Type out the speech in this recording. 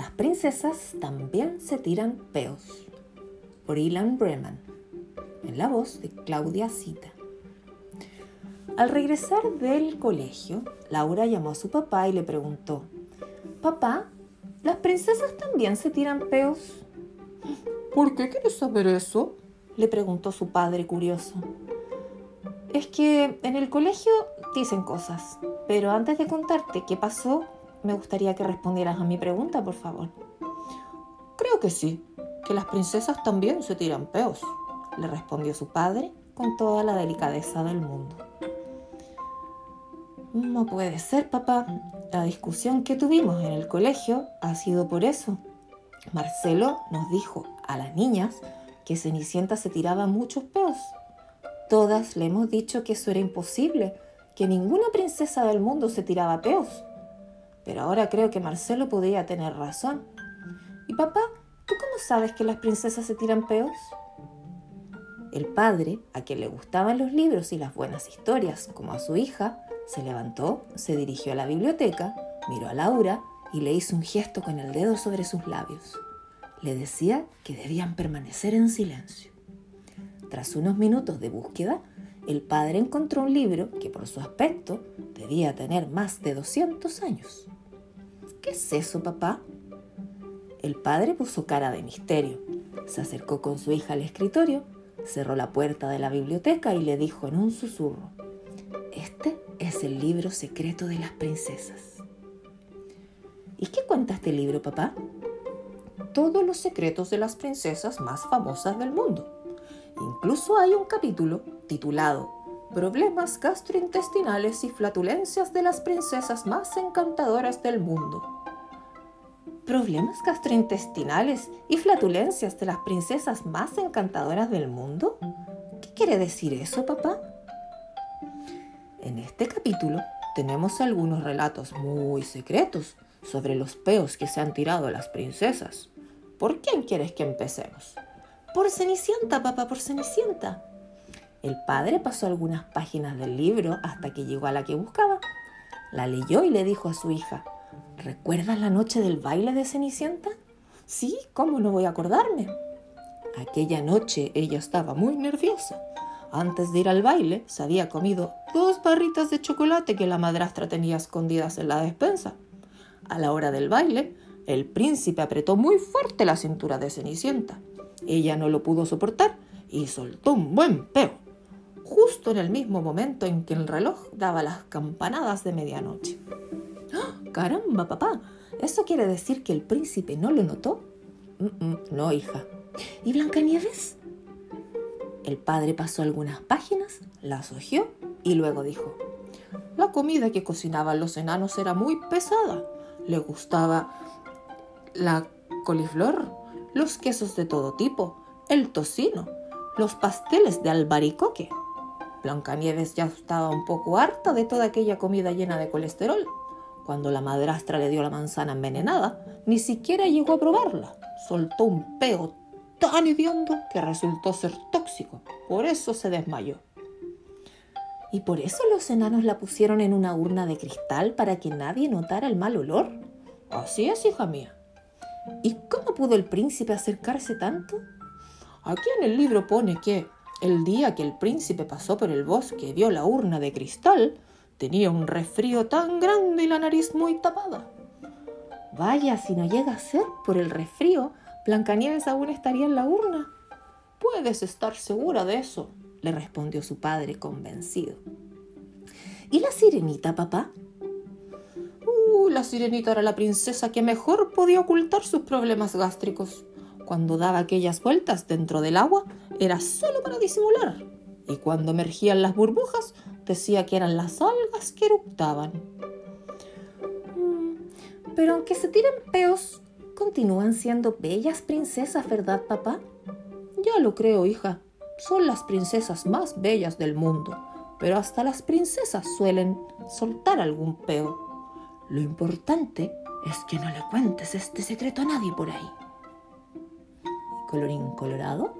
Las princesas también se tiran peos. Por Ilan Breman, en la voz de Claudia Cita. Al regresar del colegio, Laura llamó a su papá y le preguntó, Papá, ¿las princesas también se tiran peos? ¿Por qué quieres saber eso? le preguntó su padre curioso. Es que en el colegio dicen cosas, pero antes de contarte qué pasó, me gustaría que respondieras a mi pregunta, por favor. Creo que sí, que las princesas también se tiran peos, le respondió su padre con toda la delicadeza del mundo. No puede ser, papá. La discusión que tuvimos en el colegio ha sido por eso. Marcelo nos dijo a las niñas que Cenicienta se tiraba muchos peos. Todas le hemos dicho que eso era imposible, que ninguna princesa del mundo se tiraba peos. Pero ahora creo que Marcelo podría tener razón. ¿Y papá, tú cómo sabes que las princesas se tiran peos? El padre, a quien le gustaban los libros y las buenas historias, como a su hija, se levantó, se dirigió a la biblioteca, miró a Laura y le hizo un gesto con el dedo sobre sus labios. Le decía que debían permanecer en silencio. Tras unos minutos de búsqueda, el padre encontró un libro que por su aspecto debía tener más de 200 años. ¿Qué es eso, papá? El padre puso cara de misterio. Se acercó con su hija al escritorio, cerró la puerta de la biblioteca y le dijo en un susurro, Este es el libro secreto de las princesas. ¿Y qué cuenta este libro, papá? Todos los secretos de las princesas más famosas del mundo. Incluso hay un capítulo titulado Problemas gastrointestinales y flatulencias de las princesas más encantadoras del mundo. ¿Problemas gastrointestinales y flatulencias de las princesas más encantadoras del mundo? ¿Qué quiere decir eso, papá? En este capítulo tenemos algunos relatos muy secretos sobre los peos que se han tirado las princesas. ¿Por quién quieres que empecemos? Por Cenicienta, papá, por Cenicienta. El padre pasó algunas páginas del libro hasta que llegó a la que buscaba. La leyó y le dijo a su hija, ¿recuerdas la noche del baile de Cenicienta? Sí, ¿cómo no voy a acordarme? Aquella noche ella estaba muy nerviosa. Antes de ir al baile, se había comido dos barritas de chocolate que la madrastra tenía escondidas en la despensa. A la hora del baile, el príncipe apretó muy fuerte la cintura de Cenicienta. Ella no lo pudo soportar y soltó un buen peo, justo en el mismo momento en que el reloj daba las campanadas de medianoche. ¡Ah! ¡Caramba, papá! ¿Eso quiere decir que el príncipe no lo notó? no, hija. ¿Y Blancanieves? El padre pasó algunas páginas, las hojeó y luego dijo, la comida que cocinaban los enanos era muy pesada. Le gustaba la coliflor, los quesos de todo tipo, el tocino, los pasteles de albaricoque. Blancanieves ya estaba un poco harta de toda aquella comida llena de colesterol. Cuando la madrastra le dio la manzana envenenada, ni siquiera llegó a probarla. Soltó un peo tan hediondo que resultó ser tóxico. Por eso se desmayó. ¿Y por eso los enanos la pusieron en una urna de cristal para que nadie notara el mal olor? Así es, hija mía. ¿Y cómo pudo el príncipe acercarse tanto? Aquí en el libro pone que el día que el príncipe pasó por el bosque y vio la urna de cristal, tenía un resfrío tan grande y la nariz muy tapada. Vaya, si no llega a ser por el resfrío, Blancanieves aún estaría en la urna. Puedes estar segura de eso, le respondió su padre convencido. ¿Y la sirenita, papá? Uh, la sirenita era la princesa que mejor podía ocultar sus problemas gástricos. Cuando daba aquellas vueltas dentro del agua era solo para disimular. Y cuando emergían las burbujas decía que eran las algas que eructaban. Mm, pero aunque se tiren peos, continúan siendo bellas princesas, ¿verdad, papá? Ya lo creo, hija. Son las princesas más bellas del mundo. Pero hasta las princesas suelen soltar algún peo. Lo importante es que no le cuentes este secreto a nadie por ahí. Colorín colorado,